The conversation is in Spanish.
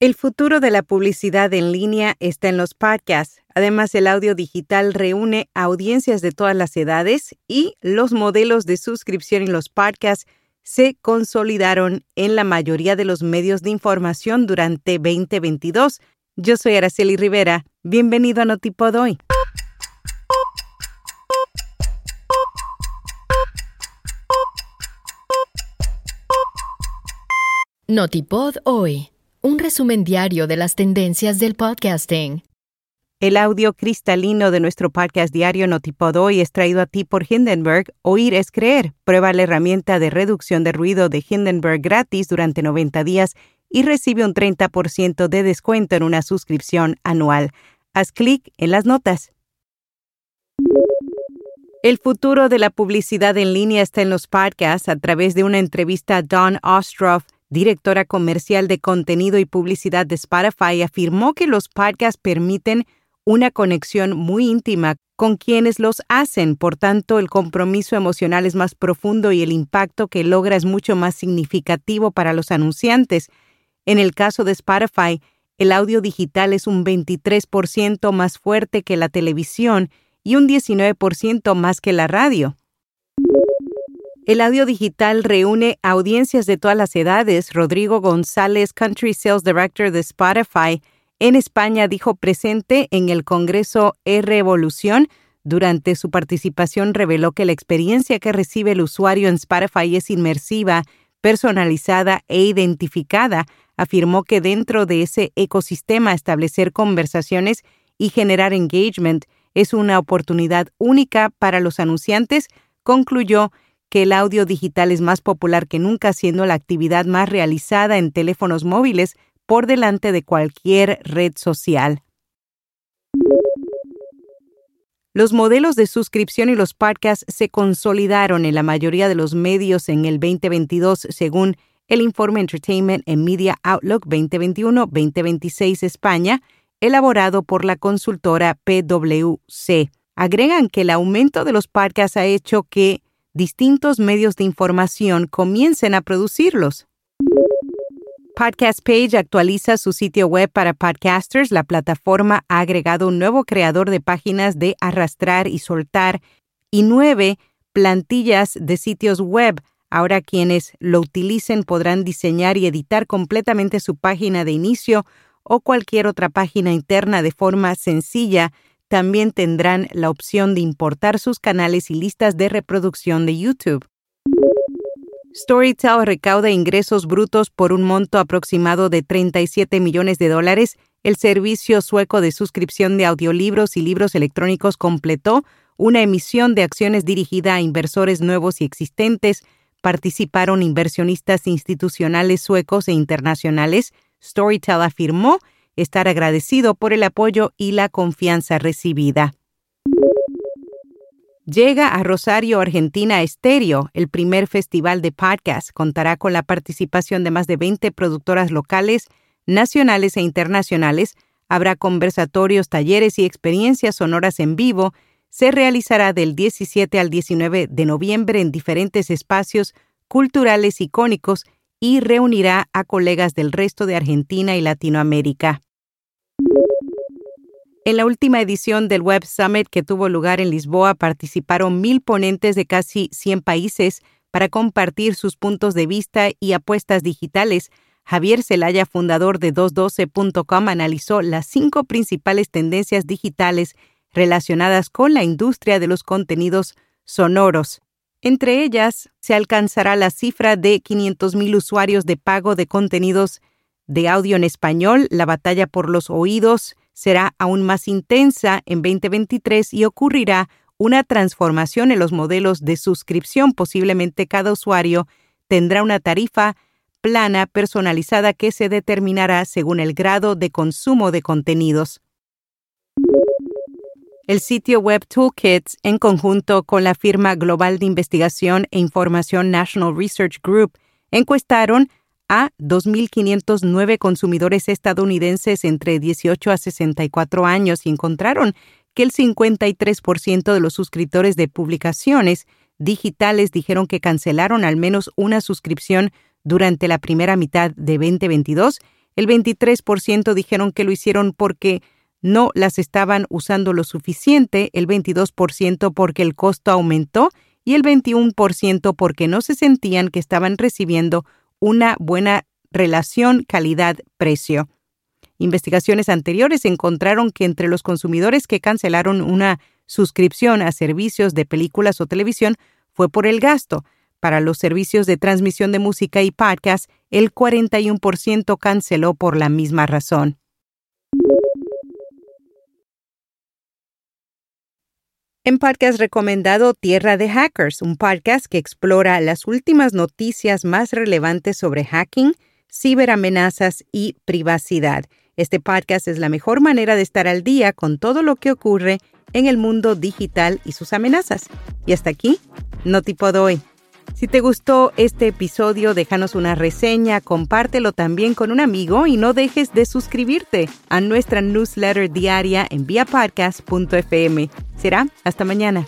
El futuro de la publicidad en línea está en los podcasts. Además, el audio digital reúne audiencias de todas las edades y los modelos de suscripción en los podcasts se consolidaron en la mayoría de los medios de información durante 2022. Yo soy Araceli Rivera. Bienvenido a Notipod hoy. Notipod hoy un resumen diario de las tendencias del podcasting. El audio cristalino de nuestro podcast diario Notipod hoy es traído a ti por Hindenburg. Oír es creer. Prueba la herramienta de reducción de ruido de Hindenburg gratis durante 90 días y recibe un 30% de descuento en una suscripción anual. Haz clic en las notas. El futuro de la publicidad en línea está en los podcasts a través de una entrevista a Don Ostroff directora comercial de contenido y publicidad de Spotify, afirmó que los podcasts permiten una conexión muy íntima con quienes los hacen, por tanto el compromiso emocional es más profundo y el impacto que logra es mucho más significativo para los anunciantes. En el caso de Spotify, el audio digital es un 23% más fuerte que la televisión y un 19% más que la radio. El audio digital reúne audiencias de todas las edades. Rodrigo González, Country Sales Director de Spotify, en España dijo presente en el Congreso E-Revolución. Durante su participación reveló que la experiencia que recibe el usuario en Spotify es inmersiva, personalizada e identificada. Afirmó que dentro de ese ecosistema establecer conversaciones y generar engagement es una oportunidad única para los anunciantes. Concluyó que el audio digital es más popular que nunca, siendo la actividad más realizada en teléfonos móviles por delante de cualquier red social. Los modelos de suscripción y los podcasts se consolidaron en la mayoría de los medios en el 2022, según el informe Entertainment and Media Outlook 2021-2026 España, elaborado por la consultora PwC. Agregan que el aumento de los podcasts ha hecho que distintos medios de información comiencen a producirlos. Podcast Page actualiza su sitio web para podcasters. La plataforma ha agregado un nuevo creador de páginas de arrastrar y soltar y nueve plantillas de sitios web. Ahora quienes lo utilicen podrán diseñar y editar completamente su página de inicio o cualquier otra página interna de forma sencilla también tendrán la opción de importar sus canales y listas de reproducción de YouTube. Storytel recauda ingresos brutos por un monto aproximado de 37 millones de dólares. El servicio sueco de suscripción de audiolibros y libros electrónicos completó una emisión de acciones dirigida a inversores nuevos y existentes. Participaron inversionistas institucionales suecos e internacionales. Storytel afirmó estar agradecido por el apoyo y la confianza recibida. Llega a Rosario, Argentina, Estéreo, el primer festival de podcast. Contará con la participación de más de 20 productoras locales, nacionales e internacionales. Habrá conversatorios, talleres y experiencias sonoras en vivo. Se realizará del 17 al 19 de noviembre en diferentes espacios culturales icónicos y reunirá a colegas del resto de Argentina y Latinoamérica. En la última edición del Web Summit que tuvo lugar en Lisboa participaron mil ponentes de casi 100 países para compartir sus puntos de vista y apuestas digitales. Javier Zelaya, fundador de 212.com, analizó las cinco principales tendencias digitales relacionadas con la industria de los contenidos sonoros. Entre ellas, se alcanzará la cifra de 500.000 usuarios de pago de contenidos de audio en español, la batalla por los oídos, será aún más intensa en 2023 y ocurrirá una transformación en los modelos de suscripción. Posiblemente cada usuario tendrá una tarifa plana personalizada que se determinará según el grado de consumo de contenidos. El sitio web Toolkits, en conjunto con la firma global de investigación e información National Research Group, encuestaron a 2.509 consumidores estadounidenses entre 18 a 64 años y encontraron que el 53% de los suscriptores de publicaciones digitales dijeron que cancelaron al menos una suscripción durante la primera mitad de 2022. El 23% dijeron que lo hicieron porque no las estaban usando lo suficiente, el 22% porque el costo aumentó y el 21% porque no se sentían que estaban recibiendo una buena relación calidad-precio. Investigaciones anteriores encontraron que entre los consumidores que cancelaron una suscripción a servicios de películas o televisión fue por el gasto. Para los servicios de transmisión de música y podcast, el 41% canceló por la misma razón. En podcast recomendado Tierra de Hackers, un podcast que explora las últimas noticias más relevantes sobre hacking, ciberamenazas y privacidad. Este podcast es la mejor manera de estar al día con todo lo que ocurre en el mundo digital y sus amenazas. Y hasta aquí, no tipo hoy. Si te gustó este episodio, déjanos una reseña, compártelo también con un amigo y no dejes de suscribirte a nuestra newsletter diaria en viapodcast.fm. Será hasta mañana.